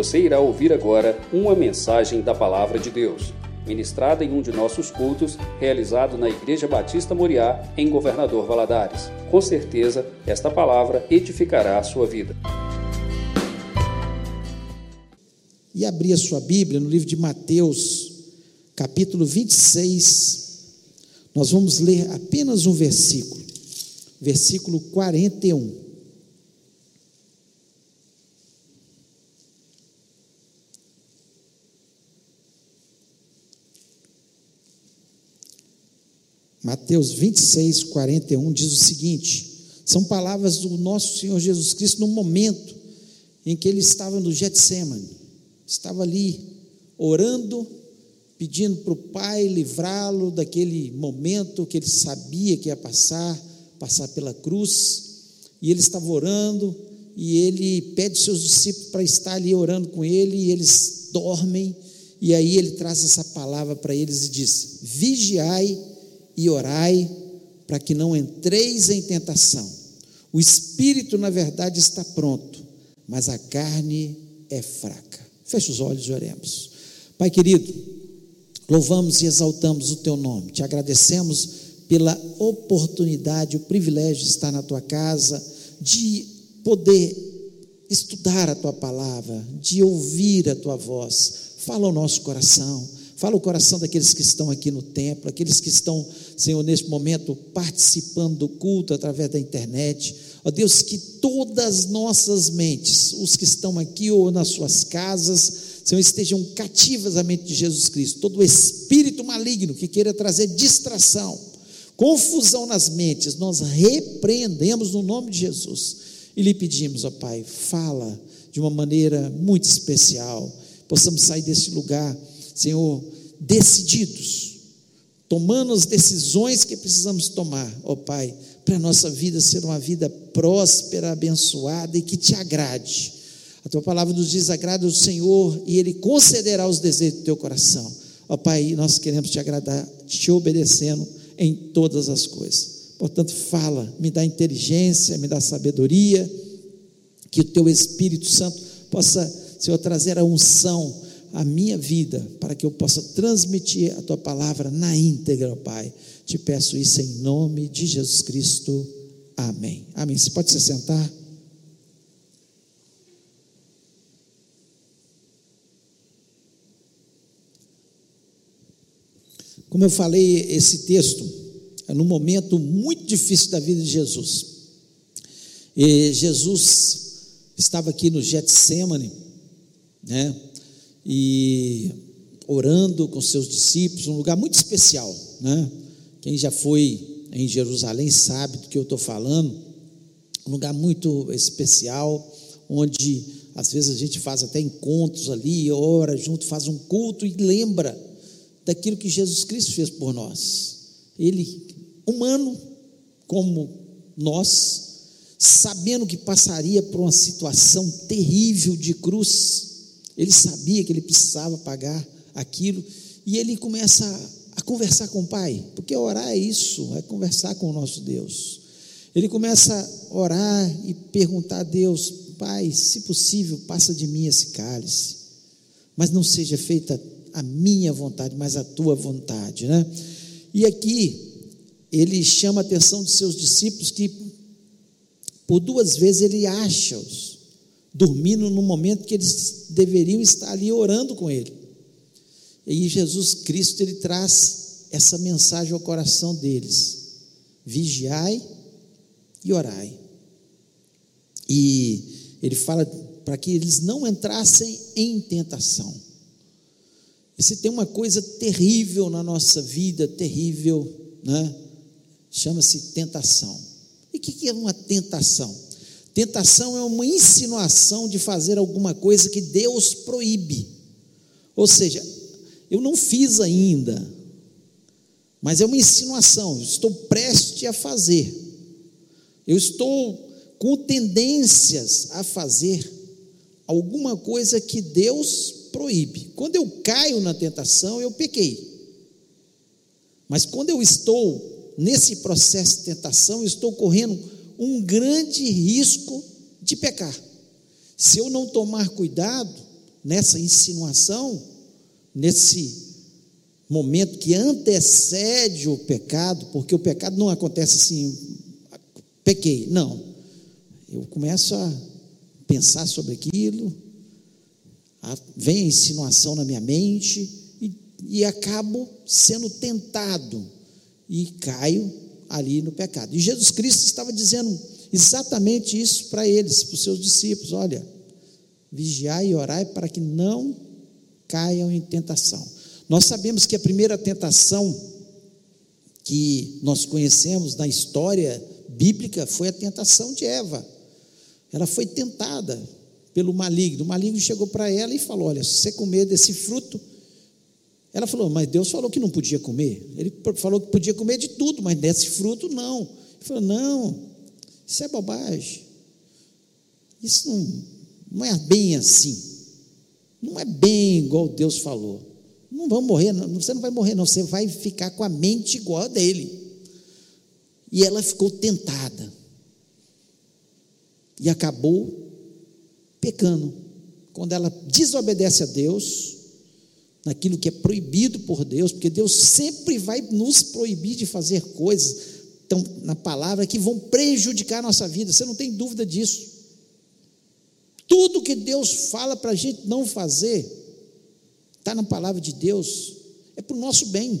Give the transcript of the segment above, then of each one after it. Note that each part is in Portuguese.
Você irá ouvir agora uma mensagem da Palavra de Deus, ministrada em um de nossos cultos, realizado na Igreja Batista Moriá, em Governador Valadares. Com certeza, esta palavra edificará a sua vida. E abrir a sua Bíblia no livro de Mateus, capítulo 26. Nós vamos ler apenas um versículo, versículo 41. Mateus 26, 41 diz o seguinte: são palavras do nosso Senhor Jesus Cristo no momento em que ele estava no Getsemane, estava ali orando, pedindo para o Pai livrá-lo daquele momento que ele sabia que ia passar, passar pela cruz, e ele estava orando, e ele pede seus discípulos para estar ali orando com ele, e eles dormem, e aí ele traz essa palavra para eles e diz: vigiai e orai para que não entreis em tentação. O espírito, na verdade, está pronto, mas a carne é fraca. Feche os olhos e oremos. Pai querido, louvamos e exaltamos o teu nome, te agradecemos pela oportunidade, o privilégio de estar na tua casa, de poder estudar a tua palavra, de ouvir a tua voz. Fala ao nosso coração Fala o coração daqueles que estão aqui no templo, aqueles que estão, Senhor, neste momento participando do culto através da internet. Ó Deus, que todas as nossas mentes, os que estão aqui ou nas suas casas, Senhor, estejam cativas à mente de Jesus Cristo. Todo espírito maligno que queira trazer distração, confusão nas mentes, nós repreendemos no nome de Jesus e lhe pedimos, ó Pai, fala de uma maneira muito especial, possamos sair desse lugar Senhor, decididos, tomando as decisões que precisamos tomar, ó Pai, para a nossa vida ser uma vida próspera, abençoada e que te agrade. A tua palavra nos diz: agrada o Senhor e Ele concederá os desejos do teu coração. Ó Pai, nós queremos te agradar, te obedecendo em todas as coisas. Portanto, fala, me dá inteligência, me dá sabedoria, que o teu Espírito Santo possa, Senhor, trazer a unção a minha vida para que eu possa transmitir a tua palavra na íntegra, Pai. Te peço isso em nome de Jesus Cristo. Amém. Amém. Você pode se sentar? Como eu falei, esse texto é num momento muito difícil da vida de Jesus. E Jesus estava aqui no Getsemane, né? E orando com seus discípulos, um lugar muito especial, né? Quem já foi em Jerusalém sabe do que eu estou falando, um lugar muito especial, onde às vezes a gente faz até encontros ali, ora junto, faz um culto e lembra daquilo que Jesus Cristo fez por nós. Ele, humano como nós, sabendo que passaria por uma situação terrível de cruz, ele sabia que ele precisava pagar aquilo e ele começa a, conversar com o Pai, porque orar é isso, é conversar com o nosso Deus. Ele começa a orar e perguntar a Deus: Pai, se possível, passa de mim esse cálice, mas não seja feita a minha vontade, mas a tua vontade, né? E aqui ele chama a atenção de seus discípulos que por duas vezes ele acha-os dormindo no momento que eles deveriam estar ali orando com ele. E Jesus Cristo ele traz essa mensagem ao coração deles: vigiai e orai. E ele fala para que eles não entrassem em tentação. E se tem uma coisa terrível na nossa vida, terrível, né? Chama-se tentação. E o que é uma tentação? Tentação é uma insinuação de fazer alguma coisa que Deus proíbe. Ou seja, eu não fiz ainda, mas é uma insinuação, estou prestes a fazer. Eu estou com tendências a fazer alguma coisa que Deus proíbe. Quando eu caio na tentação, eu pequei. Mas quando eu estou nesse processo de tentação, eu estou correndo um grande risco de pecar. Se eu não tomar cuidado, nessa insinuação, nesse momento que antecede o pecado, porque o pecado não acontece assim, pequei, não. Eu começo a pensar sobre aquilo, a, vem a insinuação na minha mente e, e acabo sendo tentado e caio ali no pecado. E Jesus Cristo estava dizendo exatamente isso para eles, para os seus discípulos: olha, vigiai e orai para que não caiam em tentação. Nós sabemos que a primeira tentação que nós conhecemos na história bíblica foi a tentação de Eva. Ela foi tentada pelo maligno. O maligno chegou para ela e falou: Olha, se você comer desse fruto. Ela falou: Mas Deus falou que não podia comer. Ele falou que podia comer de tudo, mas desse fruto não. Ele falou: Não, isso é bobagem. Isso não, não é bem assim. Não é bem igual Deus falou. Não vão morrer, não, você não vai morrer, não, você vai ficar com a mente igual a dele. E ela ficou tentada. E acabou pecando. Quando ela desobedece a Deus, naquilo que é proibido por Deus, porque Deus sempre vai nos proibir de fazer coisas, então, na palavra, que vão prejudicar a nossa vida, você não tem dúvida disso. Tudo que Deus fala para a gente não fazer, está na palavra de Deus, é para o nosso bem.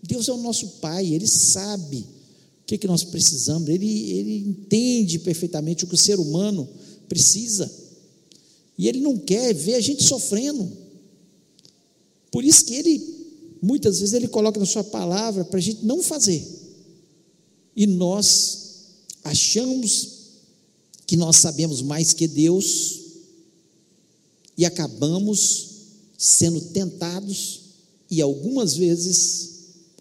Deus é o nosso Pai, Ele sabe o que, que nós precisamos, ele, ele entende perfeitamente o que o ser humano precisa, e Ele não quer ver a gente sofrendo. Por isso que Ele, muitas vezes, Ele coloca na Sua palavra para a gente não fazer, e nós achamos que nós sabemos mais que Deus, e acabamos sendo tentados, e algumas vezes,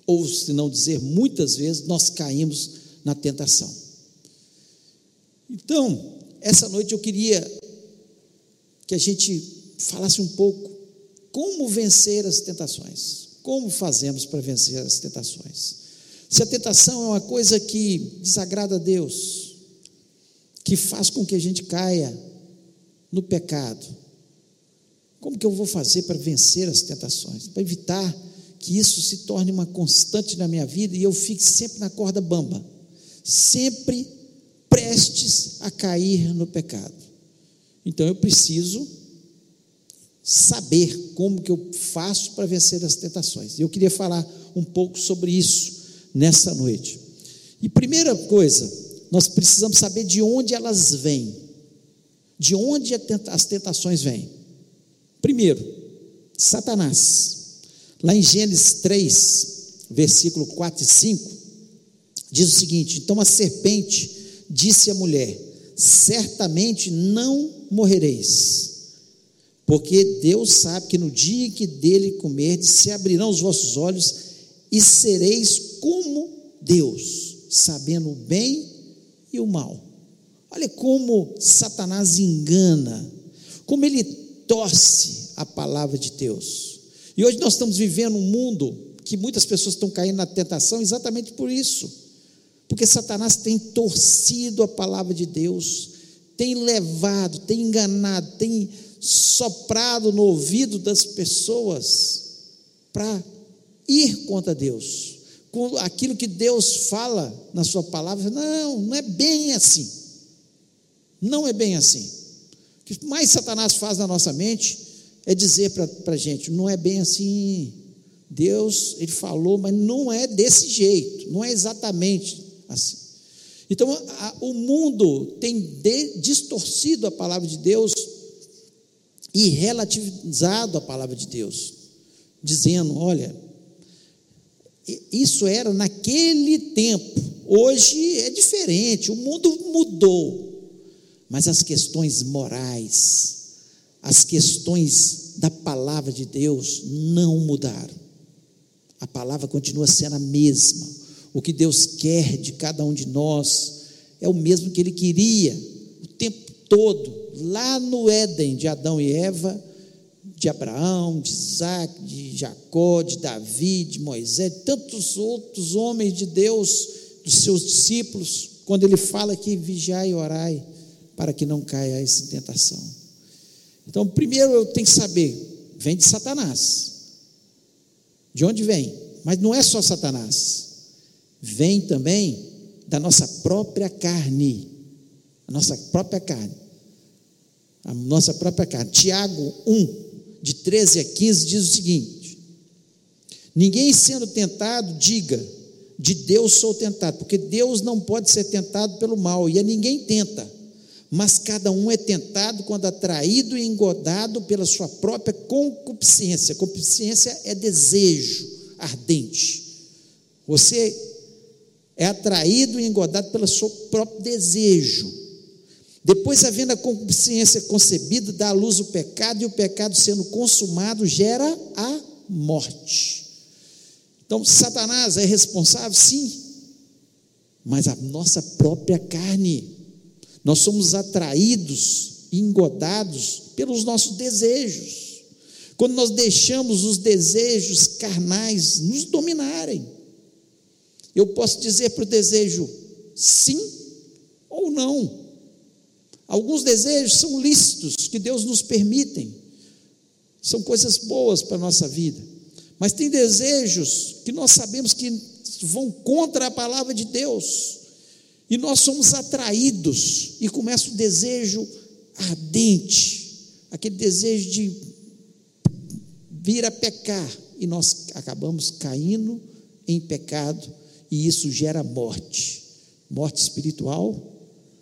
ou se não dizer muitas vezes, nós caímos na tentação. Então, essa noite eu queria que a gente falasse um pouco como vencer as tentações. Como fazemos para vencer as tentações? Se a tentação é uma coisa que desagrada a Deus, que faz com que a gente caia no pecado, como que eu vou fazer para vencer as tentações? Para evitar que isso se torne uma constante na minha vida e eu fique sempre na corda bamba, sempre prestes a cair no pecado. Então eu preciso saber como que eu faço para vencer as tentações. Eu queria falar um pouco sobre isso nessa noite. E primeira coisa, nós precisamos saber de onde elas vêm. De onde as tentações vêm. Primeiro, Satanás. Lá em Gênesis 3, versículo 4 e 5, diz o seguinte: Então a serpente disse à mulher: Certamente não morrereis, porque Deus sabe que no dia que dele comerdes, se abrirão os vossos olhos e sereis como Deus, sabendo o bem e o mal. Olha como Satanás engana, como ele torce a palavra de Deus. E hoje nós estamos vivendo um mundo que muitas pessoas estão caindo na tentação exatamente por isso. Porque Satanás tem torcido a palavra de Deus, tem levado, tem enganado, tem soprado no ouvido das pessoas para ir contra Deus. Com aquilo que Deus fala na sua palavra, não, não é bem assim. Não é bem assim. O que mais Satanás faz na nossa mente é dizer para a gente: não é bem assim. Deus, ele falou, mas não é desse jeito, não é exatamente assim. Então, a, o mundo tem de, distorcido a palavra de Deus e relativizado a palavra de Deus, dizendo: olha, isso era naquele tempo, hoje é diferente, o mundo mudou mas as questões morais, as questões da palavra de Deus não mudaram. A palavra continua sendo a mesma. O que Deus quer de cada um de nós é o mesmo que Ele queria o tempo todo, lá no Éden, de Adão e Eva, de Abraão, de Isaac, de Jacó, de Davi, de Moisés, de tantos outros homens de Deus, dos seus discípulos, quando ele fala que vigiai e orai para que não caia em tentação. Então, primeiro eu tenho que saber, vem de Satanás. De onde vem? Mas não é só Satanás. Vem também da nossa própria carne. A nossa própria carne. A nossa própria carne. Tiago 1, de 13 a 15, diz o seguinte: Ninguém sendo tentado, diga, de Deus sou tentado, porque Deus não pode ser tentado pelo mal, e a ninguém tenta, mas cada um é tentado quando atraído e engodado pela sua própria concupiscência. Concupiscência é desejo ardente. Você é atraído e engodado pelo seu próprio desejo. Depois, havendo a concupiscência concebida, dá à luz o pecado, e o pecado sendo consumado gera a morte. Então, Satanás é responsável? Sim, mas a nossa própria carne. Nós somos atraídos, engodados pelos nossos desejos. Quando nós deixamos os desejos carnais nos dominarem, eu posso dizer para o desejo sim ou não. Alguns desejos são lícitos, que Deus nos permitem, são coisas boas para a nossa vida. Mas tem desejos que nós sabemos que vão contra a palavra de Deus. E nós somos atraídos e começa o desejo ardente, aquele desejo de vir a pecar, e nós acabamos caindo em pecado, e isso gera morte morte espiritual,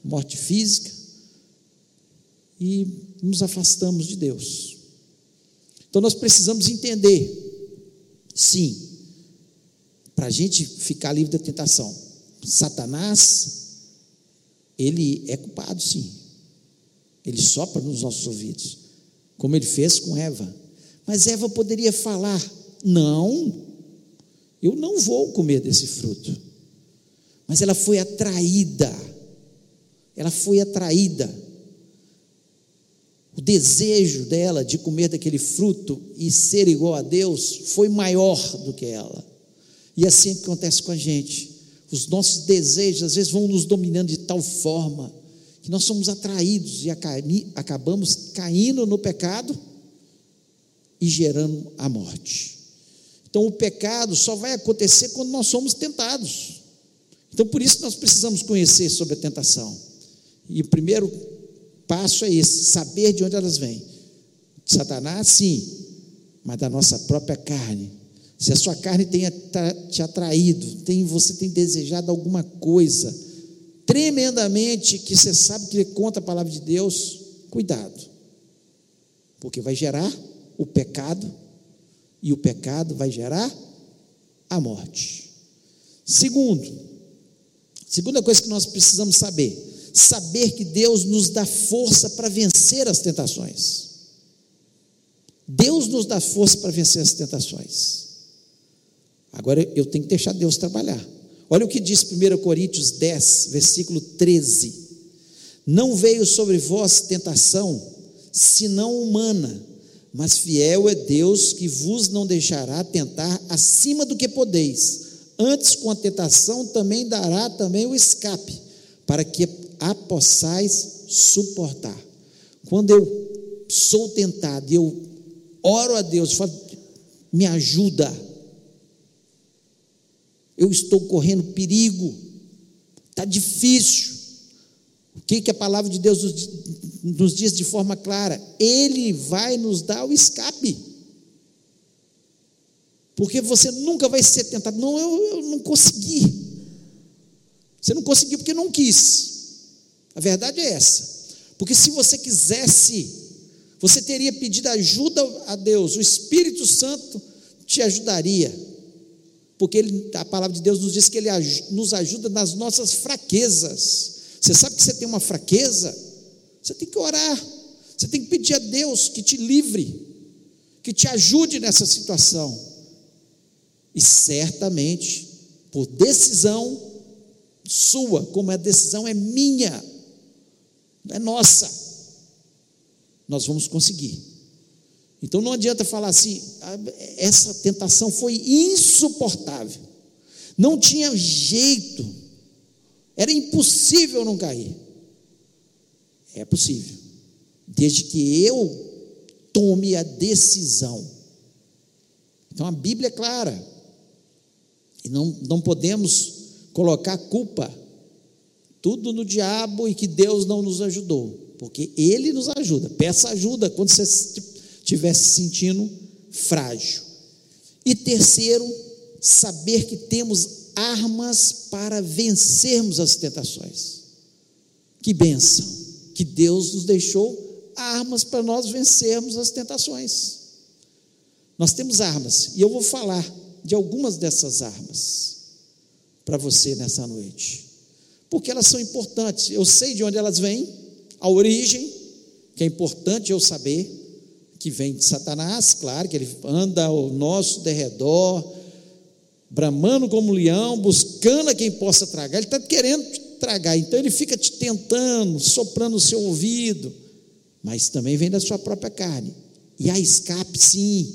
morte física, e nos afastamos de Deus. Então nós precisamos entender Sim, para a gente ficar livre da tentação. Satanás, ele é culpado, sim. Ele sopra nos nossos ouvidos, como ele fez com Eva. Mas Eva poderia falar: Não, eu não vou comer desse fruto. Mas ela foi atraída, ela foi atraída o desejo dela de comer daquele fruto e ser igual a Deus foi maior do que ela. E assim acontece com a gente. Os nossos desejos às vezes vão nos dominando de tal forma que nós somos atraídos e acabamos caindo no pecado e gerando a morte. Então o pecado só vai acontecer quando nós somos tentados. Então por isso nós precisamos conhecer sobre a tentação. E o primeiro passo é esse: saber de onde elas vêm. Satanás, sim, mas da nossa própria carne. Se a sua carne tem te atraído, tem, você tem desejado alguma coisa tremendamente que você sabe que é contra a palavra de Deus, cuidado, porque vai gerar o pecado e o pecado vai gerar a morte. Segundo, segunda coisa que nós precisamos saber: saber que Deus nos dá força para vencer as tentações. Deus nos dá força para vencer as tentações. Agora eu tenho que deixar Deus trabalhar. Olha o que diz 1 Coríntios 10, versículo 13: Não veio sobre vós tentação, senão humana, mas fiel é Deus que vos não deixará tentar acima do que podeis. Antes, com a tentação, também dará também o escape, para que a possais suportar. Quando eu sou tentado eu oro a Deus, falo, me ajuda. Eu estou correndo perigo, está difícil. O que, que a palavra de Deus nos, nos diz de forma clara? Ele vai nos dar o escape. Porque você nunca vai ser tentado. Não, eu, eu não consegui. Você não conseguiu porque não quis. A verdade é essa. Porque se você quisesse, você teria pedido ajuda a Deus, o Espírito Santo te ajudaria. Porque ele, a palavra de Deus nos diz que ele nos ajuda nas nossas fraquezas. Você sabe que você tem uma fraqueza? Você tem que orar. Você tem que pedir a Deus que te livre, que te ajude nessa situação. E certamente, por decisão sua, como a decisão é minha, é nossa. Nós vamos conseguir. Então não adianta falar assim, ah, essa tentação foi insuportável. Não tinha jeito. Era impossível não cair. É possível. Desde que eu tome a decisão. Então a Bíblia é clara. E não, não podemos colocar culpa tudo no diabo e que Deus não nos ajudou, porque Ele nos ajuda. Peça ajuda quando você estiver se sentindo frágil. E terceiro, saber que temos armas para vencermos as tentações. Que bênção! Que Deus nos deixou armas para nós vencermos as tentações. Nós temos armas, e eu vou falar de algumas dessas armas para você nessa noite, porque elas são importantes. Eu sei de onde elas vêm, a origem, que é importante eu saber, que vem de Satanás, claro, que ele anda ao nosso derredor, bramando como leão, buscando a quem possa tragar, ele está querendo te tragar, então ele fica te tentando, soprando o seu ouvido, mas também vem da sua própria carne. E há escape, sim.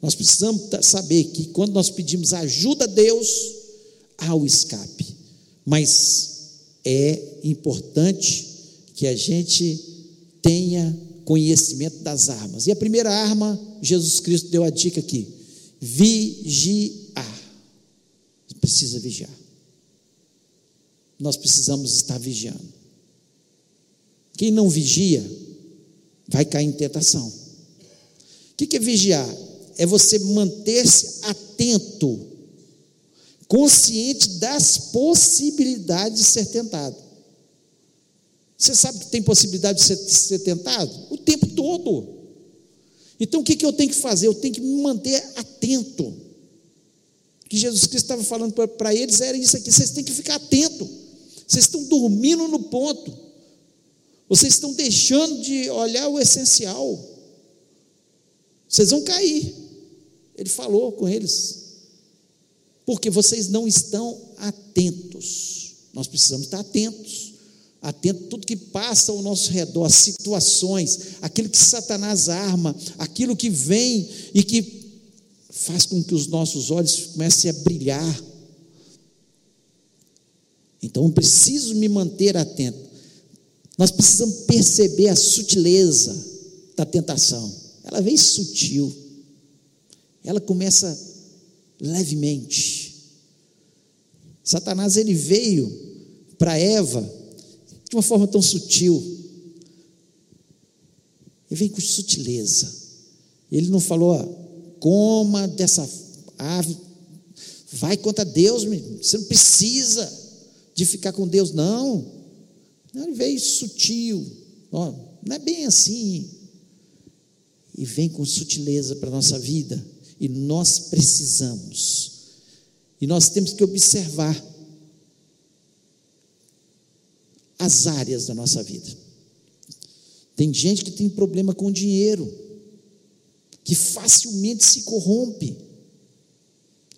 Nós precisamos saber que quando nós pedimos ajuda a Deus, há o escape. Mas é importante que a gente tenha conhecimento das armas. E a primeira arma, Jesus Cristo deu a dica aqui: vigiar. Precisa vigiar. Nós precisamos estar vigiando. Quem não vigia, vai cair em tentação. O que é vigiar? É você manter-se atento, consciente das possibilidades de ser tentado. Você sabe que tem possibilidade de ser, de ser tentado? O tempo todo. Então o que, que eu tenho que fazer? Eu tenho que me manter atento. O que Jesus Cristo estava falando para eles era isso aqui: vocês têm que ficar atento. Vocês estão dormindo no ponto. Vocês estão deixando de olhar o essencial. Vocês vão cair. Ele falou com eles. Porque vocês não estão atentos. Nós precisamos estar atentos. Atento a tudo que passa ao nosso redor, situações, aquilo que Satanás arma, aquilo que vem e que faz com que os nossos olhos comecem a brilhar. Então eu preciso me manter atento. Nós precisamos perceber a sutileza da tentação. Ela vem sutil. Ela começa levemente. Satanás ele veio para Eva de uma forma tão sutil. Ele vem com sutileza. Ele não falou, ó, coma dessa ave, vai contra Deus, você não precisa de ficar com Deus, não. Ele veio sutil, ó, não é bem assim. E vem com sutileza para a nossa vida. E nós precisamos. E nós temos que observar as áreas da nossa vida. Tem gente que tem problema com dinheiro, que facilmente se corrompe.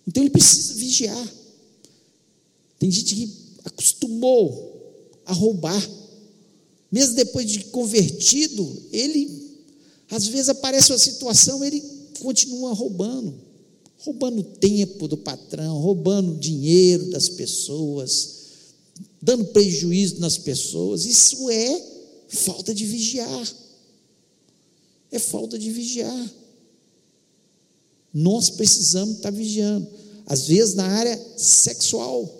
Então ele precisa vigiar. Tem gente que acostumou a roubar. Mesmo depois de convertido, ele, às vezes aparece uma situação, ele continua roubando. Roubando tempo do patrão, roubando dinheiro das pessoas, dando prejuízo nas pessoas. Isso é falta de vigiar. É falta de vigiar. Nós precisamos estar vigiando. Às vezes na área sexual.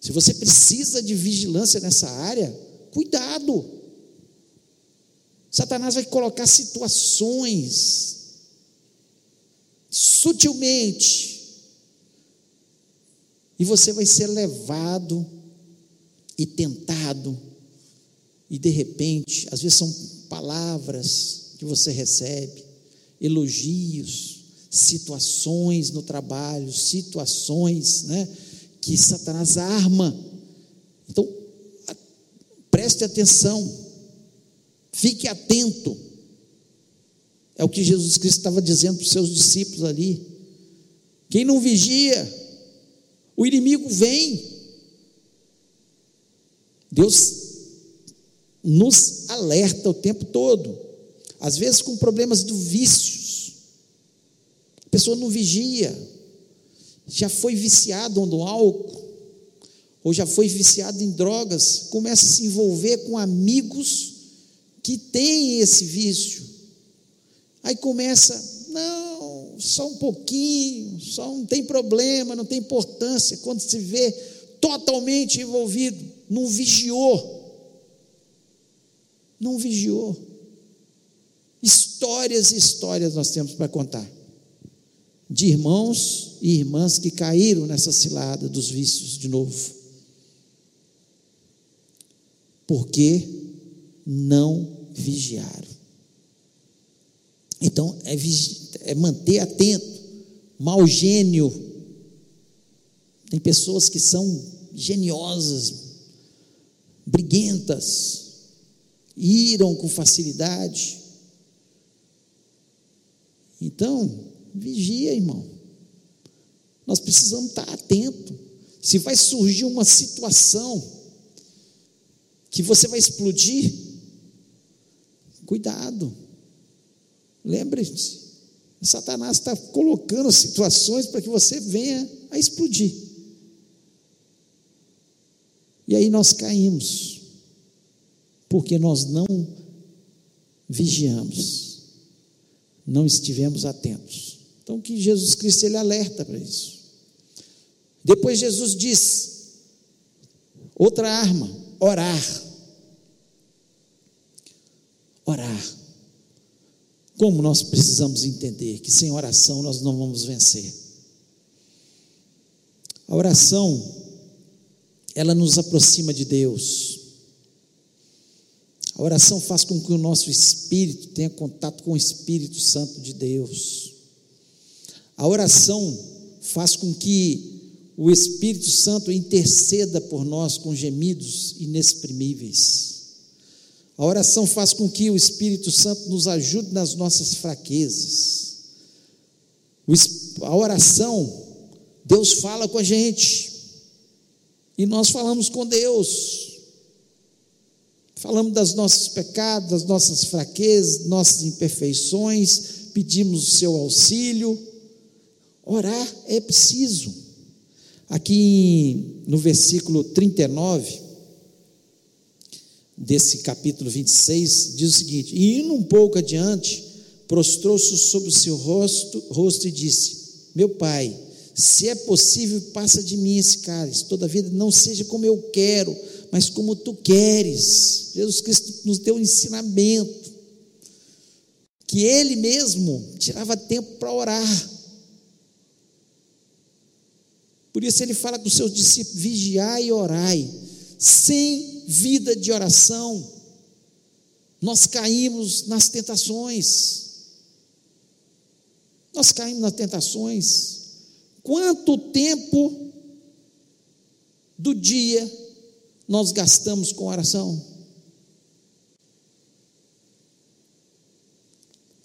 Se você precisa de vigilância nessa área, cuidado. Satanás vai colocar situações sutilmente e você vai ser levado e tentado e de repente, às vezes são palavras que você recebe, elogios, situações no trabalho, situações, né? que Satanás arma. Então, preste atenção, fique atento. É o que Jesus Cristo estava dizendo para os seus discípulos ali. Quem não vigia, o inimigo vem. Deus nos alerta o tempo todo, às vezes com problemas do vícios. A pessoa não vigia, já foi viciado no álcool, ou já foi viciado em drogas, começa a se envolver com amigos que têm esse vício, Aí começa, não, só um pouquinho, só não tem problema, não tem importância. Quando se vê totalmente envolvido, não vigiou. Não vigiou. Histórias e histórias nós temos para contar. De irmãos e irmãs que caíram nessa cilada dos vícios de novo. Porque não vigiaram. Então, é, é manter atento. Mau gênio. Tem pessoas que são geniosas, briguentas, iram com facilidade. Então, vigia, irmão. Nós precisamos estar atento. Se vai surgir uma situação que você vai explodir, cuidado. Lembre-se, Satanás está colocando situações para que você venha a explodir. E aí nós caímos, porque nós não vigiamos, não estivemos atentos. Então, que Jesus Cristo ele alerta para isso. Depois Jesus diz: outra arma, orar. Orar. Como nós precisamos entender que sem oração nós não vamos vencer. A oração, ela nos aproxima de Deus. A oração faz com que o nosso espírito tenha contato com o Espírito Santo de Deus. A oração faz com que o Espírito Santo interceda por nós com gemidos inexprimíveis. A oração faz com que o Espírito Santo nos ajude nas nossas fraquezas. A oração, Deus fala com a gente, e nós falamos com Deus. Falamos das nossos pecados, das nossas fraquezas, nossas imperfeições, pedimos o seu auxílio. Orar é preciso. Aqui no versículo 39, desse capítulo 26, diz o seguinte: E indo um pouco adiante, prostrou-se sobre o seu rosto, rosto e disse: Meu pai, se é possível, passa de mim esse cálice, todavia não seja como eu quero, mas como tu queres. Jesus Cristo nos deu um ensinamento, que ele mesmo tirava tempo para orar. Por isso ele fala com os seus discípulos: vigiai e orai, sem vida de oração, nós caímos nas tentações. Nós caímos nas tentações. Quanto tempo do dia nós gastamos com oração?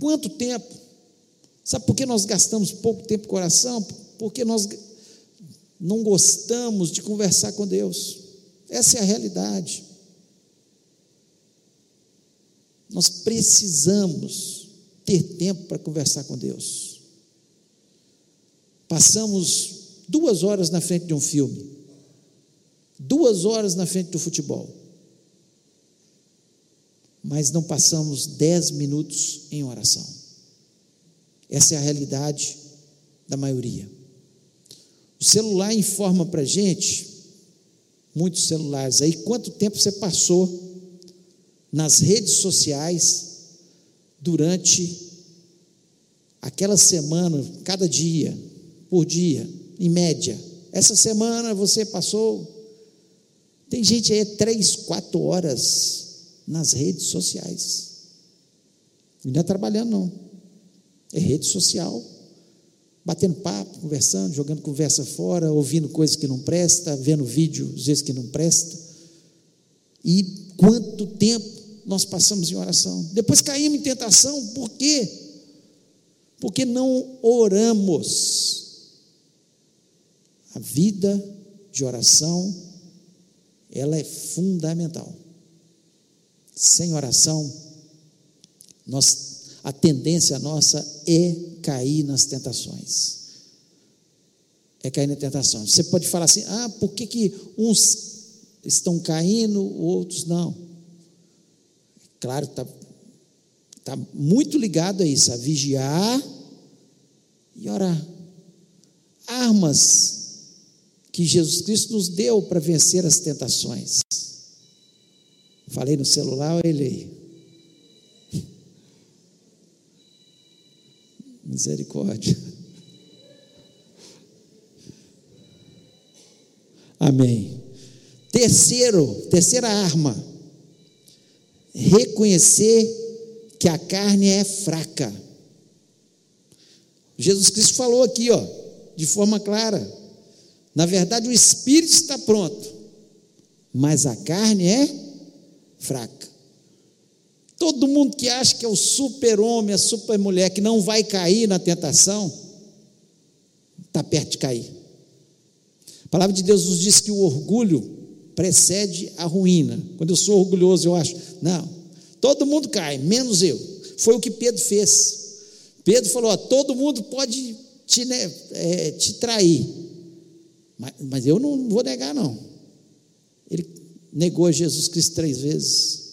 Quanto tempo? Sabe por que nós gastamos pouco tempo com oração? Porque nós não gostamos de conversar com Deus. Essa é a realidade. Nós precisamos ter tempo para conversar com Deus. Passamos duas horas na frente de um filme, duas horas na frente do futebol, mas não passamos dez minutos em oração. Essa é a realidade da maioria. O celular informa para a gente muitos celulares aí, quanto tempo você passou nas redes sociais durante aquela semana, cada dia, por dia, em média. Essa semana você passou. Tem gente aí três, quatro horas nas redes sociais. Não é trabalhando, não. É rede social batendo papo, conversando, jogando conversa fora, ouvindo coisas que não presta, vendo vídeo às vezes que não presta. E quanto tempo nós passamos em oração? Depois caímos em tentação, por quê? Porque não oramos. A vida de oração, ela é fundamental. Sem oração, nós, a tendência nossa é cair nas tentações. É cair na tentação. Você pode falar assim: ah, por que, que uns estão caindo, outros não? Claro, está Está muito ligado a isso, a vigiar e orar. Armas que Jesus Cristo nos deu para vencer as tentações. Falei no celular ou Misericórdia. Amém. Terceiro, terceira arma, reconhecer que a carne é fraca. Jesus Cristo falou aqui, ó, de forma clara. Na verdade, o espírito está pronto, mas a carne é fraca. Todo mundo que acha que é o super-homem, a super-mulher, que não vai cair na tentação, está perto de cair. A palavra de Deus nos diz que o orgulho precede a ruína. Quando eu sou orgulhoso, eu acho, não, todo mundo cai, menos eu. Foi o que Pedro fez. Pedro falou: ó, todo mundo pode te, né, é, te trair, mas, mas eu não vou negar, não. Ele negou Jesus Cristo três vezes.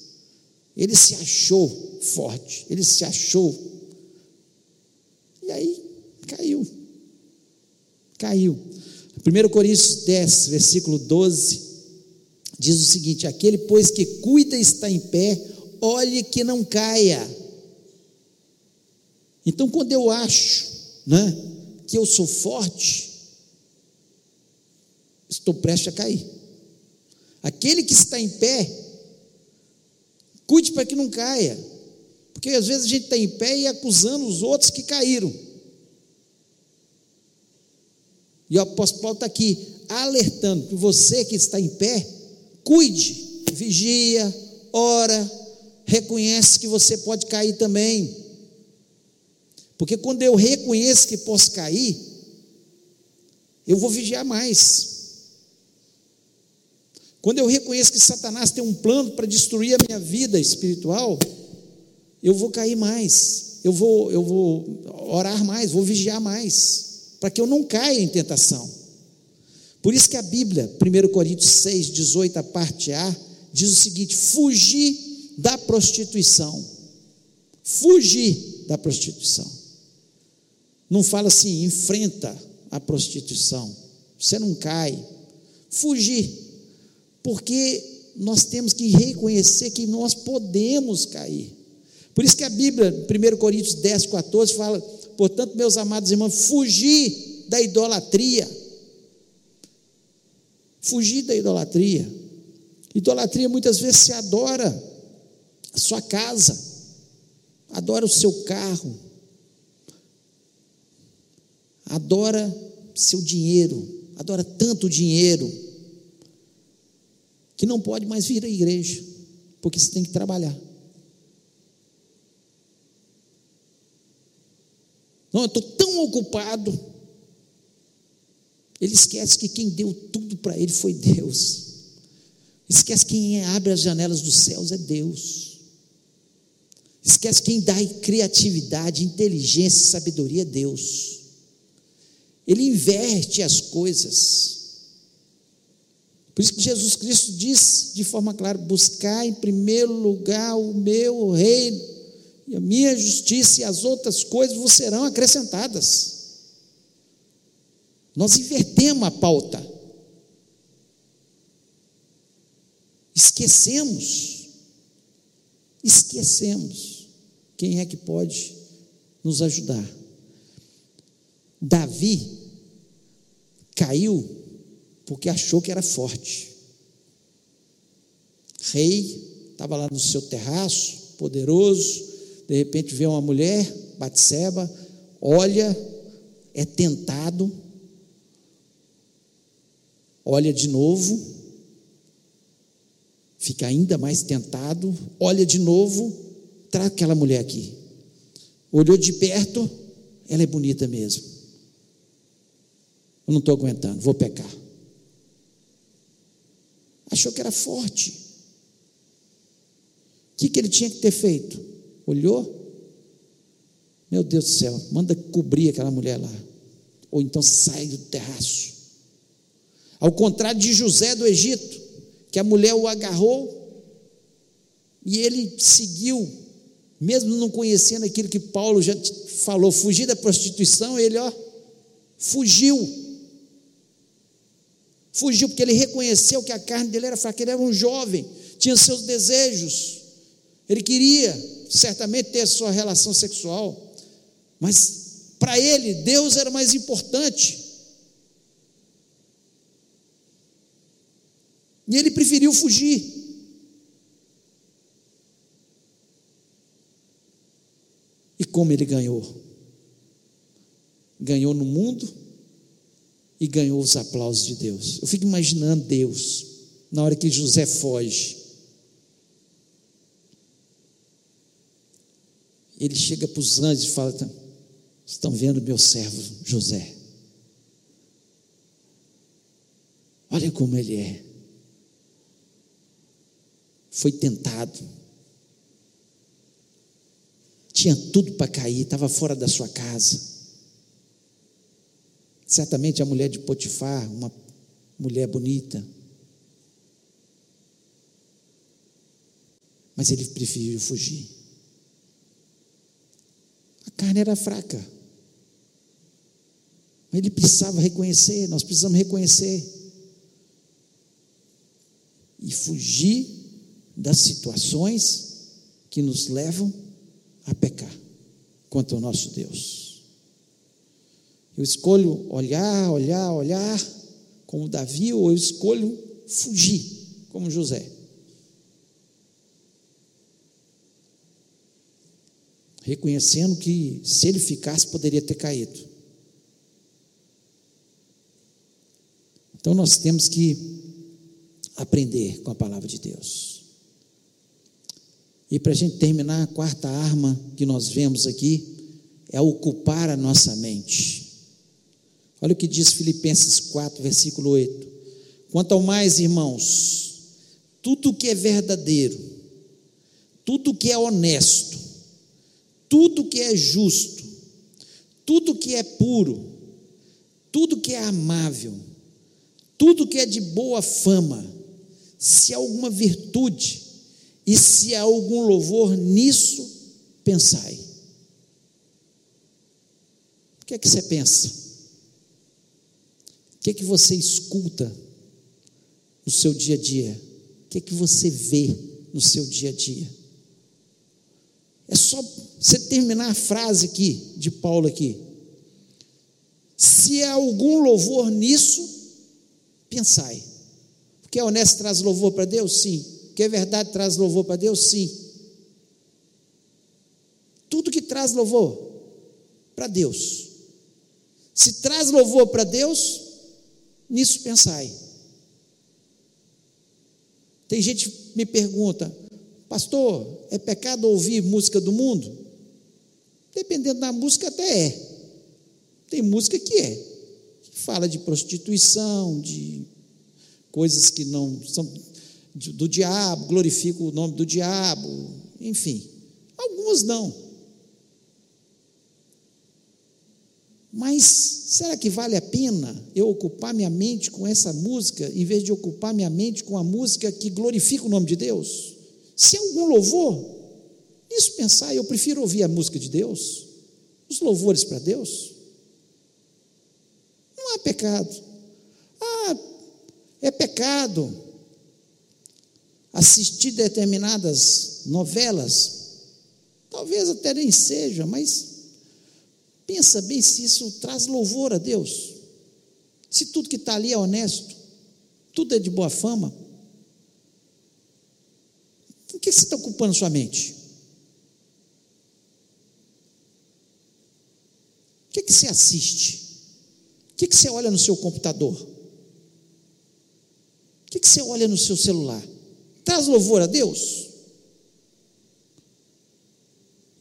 Ele se achou forte, ele se achou. E aí caiu. Caiu. 1 Coríntios 10, versículo 12, diz o seguinte: Aquele, pois, que cuida está em pé, olhe que não caia. Então, quando eu acho né, que eu sou forte, estou prestes a cair. Aquele que está em pé, Cuide para que não caia. Porque às vezes a gente está em pé e acusando os outros que caíram. E o apóstolo Paulo está aqui alertando que você que está em pé, cuide, vigia, ora, reconhece que você pode cair também. Porque quando eu reconheço que posso cair, eu vou vigiar mais. Quando eu reconheço que Satanás tem um plano para destruir a minha vida espiritual, eu vou cair mais, eu vou, eu vou orar mais, vou vigiar mais, para que eu não caia em tentação. Por isso que a Bíblia, 1 Coríntios 6, 18, a parte A, diz o seguinte: fugir da prostituição. Fugir da prostituição. Não fala assim, enfrenta a prostituição. Você não cai. Fugir porque nós temos que reconhecer que nós podemos cair. Por isso que a Bíblia, 1 Coríntios 10, 14, fala: portanto, meus amados irmãos, fugir da idolatria. Fugir da idolatria. Idolatria muitas vezes se adora a sua casa, adora o seu carro, adora seu dinheiro, adora tanto dinheiro que não pode mais vir à igreja, porque você tem que trabalhar. Não, eu estou tão ocupado. Ele esquece que quem deu tudo para ele foi Deus. Esquece que quem abre as janelas dos céus é Deus. Esquece quem dá criatividade, inteligência, sabedoria é Deus. Ele inverte as coisas. Por isso que Jesus Cristo diz de forma clara: buscar em primeiro lugar o meu reino, e a minha justiça e as outras coisas vos serão acrescentadas. Nós invertemos a pauta. Esquecemos. Esquecemos. Quem é que pode nos ajudar? Davi caiu porque achou que era forte. Rei, estava lá no seu terraço, poderoso, de repente vê uma mulher, Batseba, olha, é tentado, olha de novo, fica ainda mais tentado, olha de novo, traz aquela mulher aqui. Olhou de perto, ela é bonita mesmo. Eu não estou aguentando, vou pecar achou que era forte. O que, que ele tinha que ter feito? Olhou? Meu Deus do céu, manda cobrir aquela mulher lá. Ou então sai do terraço. Ao contrário de José do Egito, que a mulher o agarrou e ele seguiu, mesmo não conhecendo aquilo que Paulo já falou, fugir da prostituição, ele, ó, fugiu. Fugiu porque ele reconheceu que a carne dele era fraca, ele era um jovem, tinha seus desejos, ele queria certamente ter a sua relação sexual, mas para ele, Deus era mais importante. E ele preferiu fugir. E como ele ganhou? Ganhou no mundo e ganhou os aplausos de Deus. Eu fico imaginando Deus na hora que José foge. Ele chega para os anjos e fala: Estão vendo meu servo José? Olha como ele é. Foi tentado tinha tudo para cair, estava fora da sua casa. Certamente a mulher de Potifar, uma mulher bonita. Mas ele preferiu fugir. A carne era fraca. Ele precisava reconhecer, nós precisamos reconhecer. E fugir das situações que nos levam a pecar contra o nosso Deus. Eu escolho olhar, olhar, olhar como Davi, ou eu escolho fugir como José. Reconhecendo que se ele ficasse, poderia ter caído. Então nós temos que aprender com a palavra de Deus. E para a gente terminar, a quarta arma que nós vemos aqui é ocupar a nossa mente. Olha o que diz Filipenses 4, versículo 8. Quanto ao mais, irmãos, tudo que é verdadeiro, tudo que é honesto, tudo que é justo, tudo que é puro, tudo que é amável, tudo que é de boa fama, se há alguma virtude, e se há algum louvor nisso, pensai. O que é que você pensa? Que é que você escuta no seu dia a dia? O que é que você vê no seu dia a dia? É só você terminar a frase aqui, de Paulo aqui. Se há algum louvor nisso, pensai. Porque é honesto traz louvor para Deus? Sim que é verdade traz louvor para Deus? Sim. Tudo que traz louvor para Deus. Se traz louvor para Deus, nisso pensai. Tem gente que me pergunta, pastor, é pecado ouvir música do mundo? Dependendo da música, até é. Tem música que é, que fala de prostituição, de coisas que não são do diabo, glorifica o nome do diabo, enfim. Algumas não. Mas será que vale a pena eu ocupar minha mente com essa música, em vez de ocupar minha mente com a música que glorifica o nome de Deus? Se é algum louvor, isso pensar, eu prefiro ouvir a música de Deus, os louvores para Deus. Não há pecado. Ah, é pecado assistir determinadas novelas, talvez até nem seja, mas pensa bem se isso traz louvor a Deus. Se tudo que está ali é honesto, tudo é de boa fama, o que você está ocupando sua mente? O que, que você assiste? O que, que você olha no seu computador? O que, que você olha no seu celular? Traz louvor a Deus?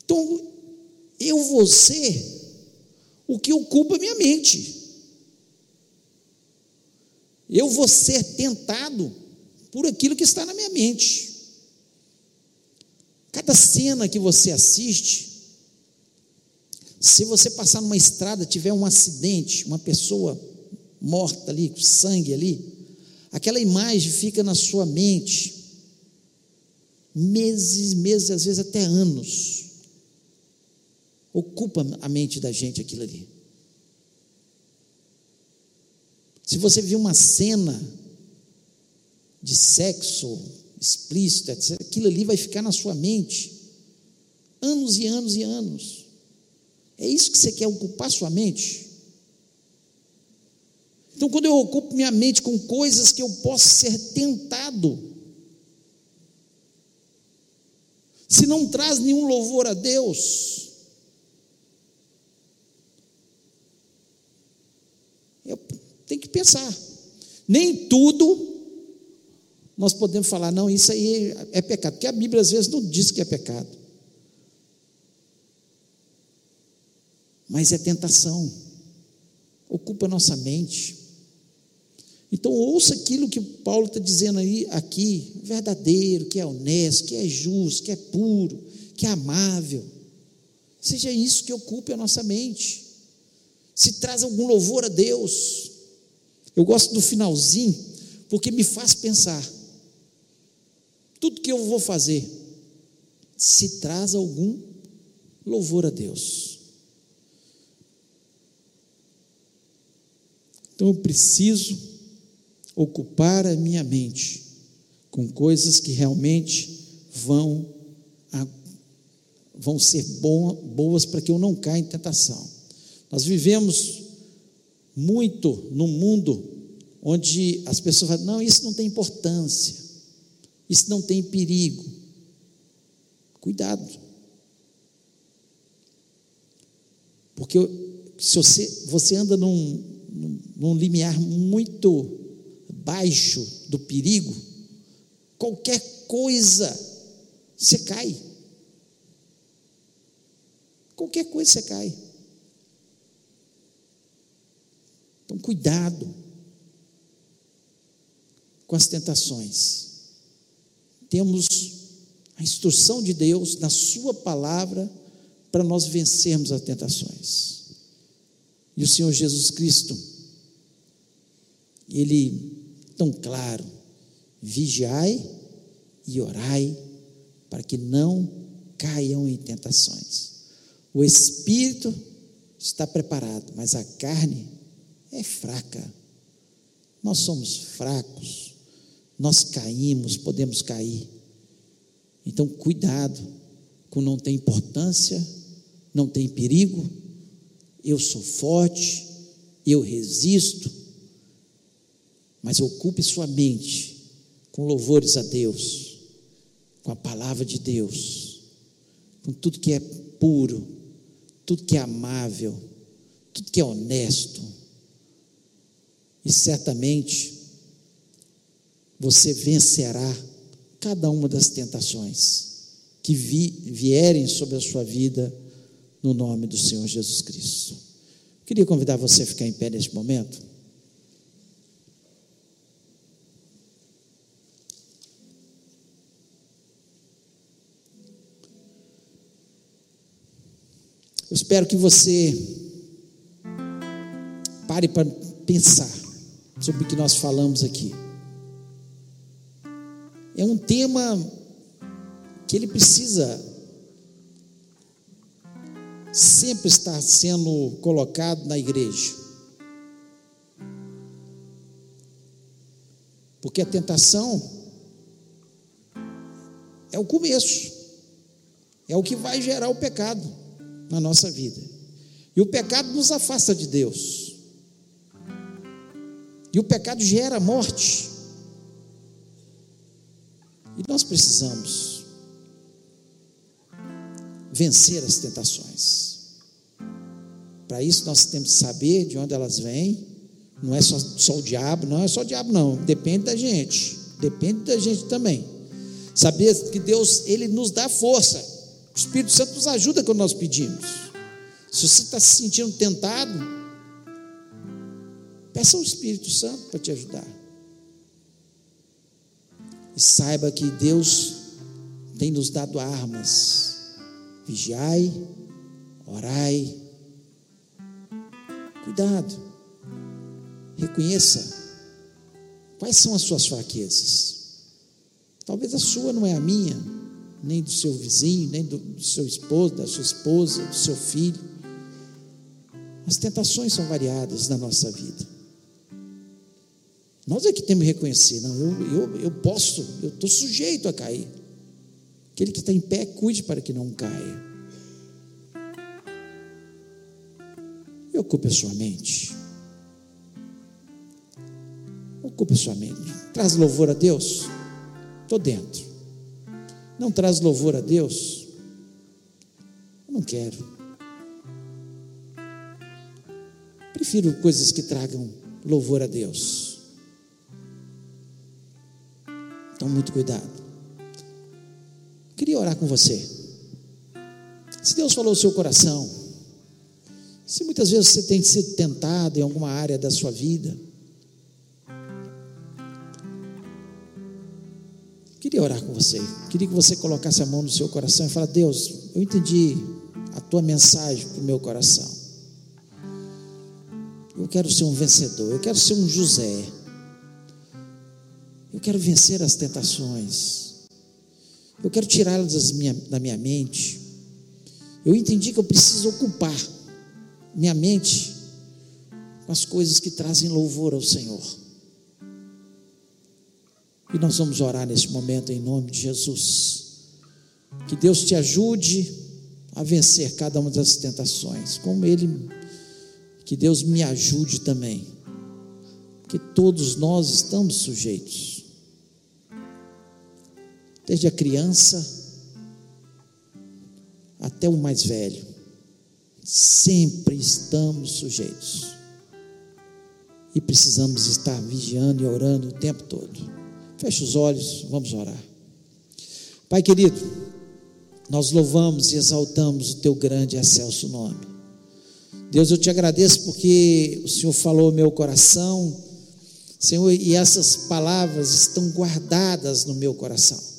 Então, eu ser o que ocupa minha mente. Eu vou ser tentado por aquilo que está na minha mente. Cada cena que você assiste, se você passar numa estrada, tiver um acidente, uma pessoa morta ali, com sangue ali, aquela imagem fica na sua mente meses, meses, às vezes até anos. Ocupa a mente da gente aquilo ali. Se você viu uma cena de sexo explícito, etc., aquilo ali vai ficar na sua mente anos e anos e anos. É isso que você quer ocupar sua mente? Então, quando eu ocupo minha mente com coisas que eu posso ser tentado, se não traz nenhum louvor a Deus, eu tenho que pensar. Nem tudo nós podemos falar, não, isso aí é pecado, porque a Bíblia às vezes não diz que é pecado. Mas é tentação, ocupa nossa mente. Então ouça aquilo que Paulo está dizendo aí aqui, verdadeiro, que é honesto, que é justo, que é puro, que é amável. Seja isso que ocupe a nossa mente. Se traz algum louvor a Deus. Eu gosto do finalzinho, porque me faz pensar. Tudo que eu vou fazer, se traz algum louvor a Deus. Então eu preciso ocupar a minha mente com coisas que realmente vão, vão ser boas para que eu não caia em tentação. Nós vivemos muito num mundo onde as pessoas falam: não, isso não tem importância, isso não tem perigo. Cuidado. Porque se você, você anda num, num limiar muito baixo do perigo, qualquer coisa você cai. Qualquer coisa você cai. Então, cuidado com as tentações. Temos a instrução de Deus na Sua palavra para nós vencermos as tentações. E o Senhor Jesus Cristo, Ele tão claro: vigiai e orai para que não caiam em tentações. O espírito está preparado, mas a carne é fraca. Nós somos fracos, nós caímos, podemos cair. Então, cuidado com não tem importância, não tem perigo. Eu sou forte, eu resisto mas ocupe sua mente com louvores a Deus, com a palavra de Deus, com tudo que é puro, tudo que é amável, tudo que é honesto. E certamente você vencerá cada uma das tentações que vi, vierem sobre a sua vida no nome do Senhor Jesus Cristo. Queria convidar você a ficar em pé neste momento. Eu espero que você pare para pensar sobre o que nós falamos aqui. É um tema que ele precisa sempre estar sendo colocado na igreja. Porque a tentação é o começo, é o que vai gerar o pecado na nossa vida. E o pecado nos afasta de Deus. E o pecado gera morte. E nós precisamos vencer as tentações. Para isso nós temos que saber de onde elas vêm. Não é só, só o diabo, não é só o diabo, não. Depende da gente. Depende da gente também. Saber que Deus, Ele nos dá força o Espírito Santo nos ajuda quando nós pedimos. Se você está se sentindo tentado, peça ao Espírito Santo para te ajudar. E saiba que Deus tem nos dado armas. Vigiai, orai. Cuidado. Reconheça quais são as suas fraquezas. Talvez a sua não é a minha nem do seu vizinho, nem do, do seu esposo, da sua esposa, do seu filho. As tentações são variadas na nossa vida. Nós é que temos que reconhecer, não, eu, eu, eu posso, eu estou sujeito a cair. Aquele que está em pé, cuide para que não caia. E ocupe a sua mente. Ocupe a sua mente. Traz louvor a Deus. Estou dentro. Não traz louvor a Deus. Eu não quero. Prefiro coisas que tragam louvor a Deus. Então, muito cuidado. Queria orar com você. Se Deus falou o seu coração, se muitas vezes você tem sido tentado em alguma área da sua vida, queria orar com você. Queria que você colocasse a mão no seu coração e falasse: Deus, eu entendi a tua mensagem para o meu coração. Eu quero ser um vencedor, eu quero ser um José. Quero vencer as tentações. Eu quero tirá-las da minha mente. Eu entendi que eu preciso ocupar minha mente com as coisas que trazem louvor ao Senhor. E nós vamos orar neste momento em nome de Jesus. Que Deus te ajude a vencer cada uma das tentações, como Ele, que Deus me ajude também, que todos nós estamos sujeitos, desde a criança até o mais velho, sempre estamos sujeitos e precisamos estar vigiando e orando o tempo todo. Feche os olhos, vamos orar. Pai querido, nós louvamos e exaltamos o teu grande e excelso nome. Deus, eu te agradeço porque o Senhor falou meu coração, Senhor, e essas palavras estão guardadas no meu coração.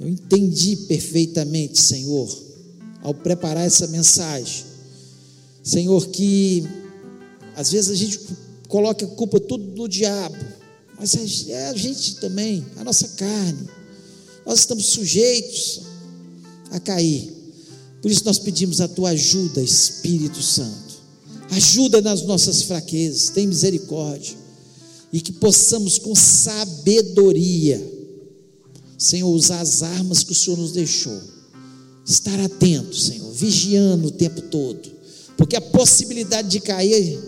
Eu entendi perfeitamente, Senhor, ao preparar essa mensagem, Senhor, que às vezes a gente coloca a culpa tudo no diabo, mas é a gente também, a nossa carne. Nós estamos sujeitos a cair. Por isso nós pedimos a tua ajuda, Espírito Santo. Ajuda nas nossas fraquezas, tem misericórdia. E que possamos com sabedoria Senhor, usar as armas que o Senhor nos deixou. Estar atento, Senhor, vigiando o tempo todo, porque a possibilidade de cair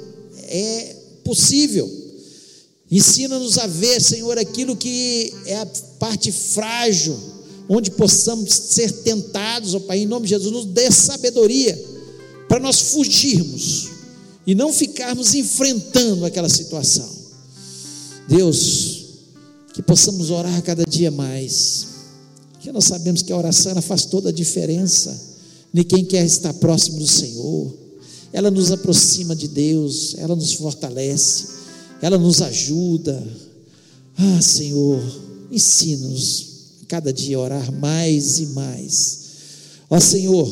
é possível. Ensina-nos a ver, Senhor, aquilo que é a parte frágil, onde possamos ser tentados, ó Pai, em nome de Jesus, nos dê sabedoria para nós fugirmos e não ficarmos enfrentando aquela situação. Deus, que possamos orar cada dia mais, que nós sabemos que a oração ela faz toda a diferença de quem quer estar próximo do Senhor, ela nos aproxima de Deus, ela nos fortalece, ela nos ajuda. Ah, Senhor, ensina-nos cada dia a orar mais e mais. Ó Senhor,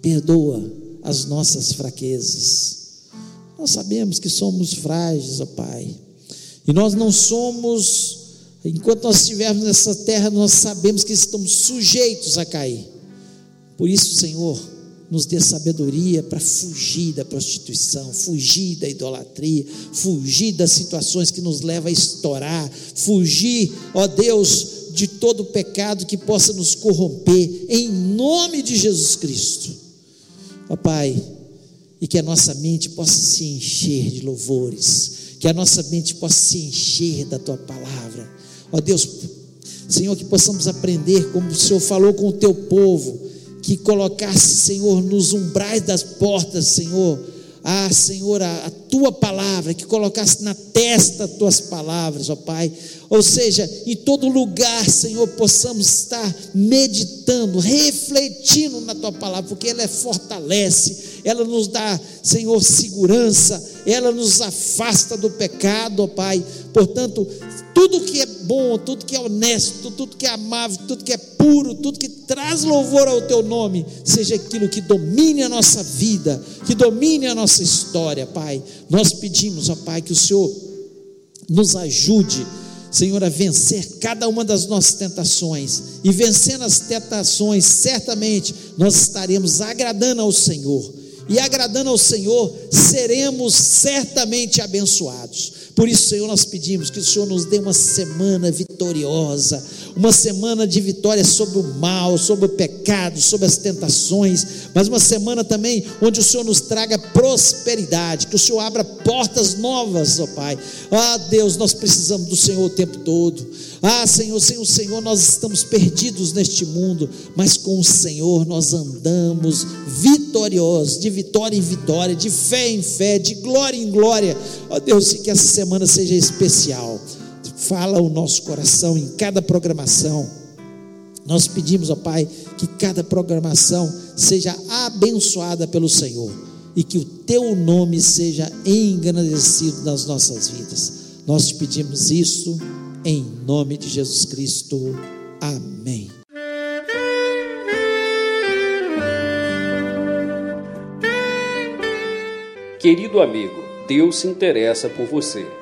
perdoa as nossas fraquezas. Nós sabemos que somos frágeis, ó Pai. E nós não somos, enquanto nós estivermos nessa terra, nós sabemos que estamos sujeitos a cair. Por isso, Senhor, nos dê sabedoria para fugir da prostituição, fugir da idolatria, fugir das situações que nos levam a estourar, fugir, ó Deus, de todo pecado que possa nos corromper, em nome de Jesus Cristo. Ó Pai, e que a nossa mente possa se encher de louvores, que a nossa mente possa se encher da tua palavra. Ó Deus, Senhor, que possamos aprender como o Senhor falou com o teu povo, que colocasse, Senhor, nos umbrais das portas, Senhor, ah, Senhor, a, a, tua palavra, que colocasse na testa as tuas palavras, ó Pai. Ou seja, em todo lugar, Senhor, possamos estar meditando, refletindo na tua palavra, porque ela fortalece, ela nos dá, Senhor, segurança, ela nos afasta do pecado, ó Pai. Portanto, tudo que é bom, tudo que é honesto, tudo que é amável, tudo que é puro, tudo que traz louvor ao teu nome, seja aquilo que domine a nossa vida, que domine a nossa história, Pai. Nós pedimos, ó Pai, que o Senhor nos ajude Senhor, a vencer cada uma das nossas tentações. E vencendo as tentações, certamente nós estaremos agradando ao Senhor. E agradando ao Senhor, seremos certamente abençoados. Por isso, Senhor, nós pedimos que o Senhor nos dê uma semana vitoriosa, uma semana de vitória sobre o mal, sobre o pecado, sobre as tentações, mas uma semana também onde o Senhor nos traga prosperidade, que o Senhor abra portas novas, ó Pai. Ah, Deus, nós precisamos do Senhor o tempo todo. Ah, Senhor, sem o Senhor nós estamos perdidos neste mundo, mas com o Senhor nós andamos vitoriosos, de vitória em vitória, de fé em fé, de glória em glória. Ó Deus, que essa semana seja especial. Fala o nosso coração em cada programação. Nós pedimos, ó Pai, que cada programação seja abençoada pelo Senhor e que o teu nome seja engrandecido nas nossas vidas. Nós te pedimos isso em nome de Jesus Cristo. Amém. Querido amigo, Deus se interessa por você.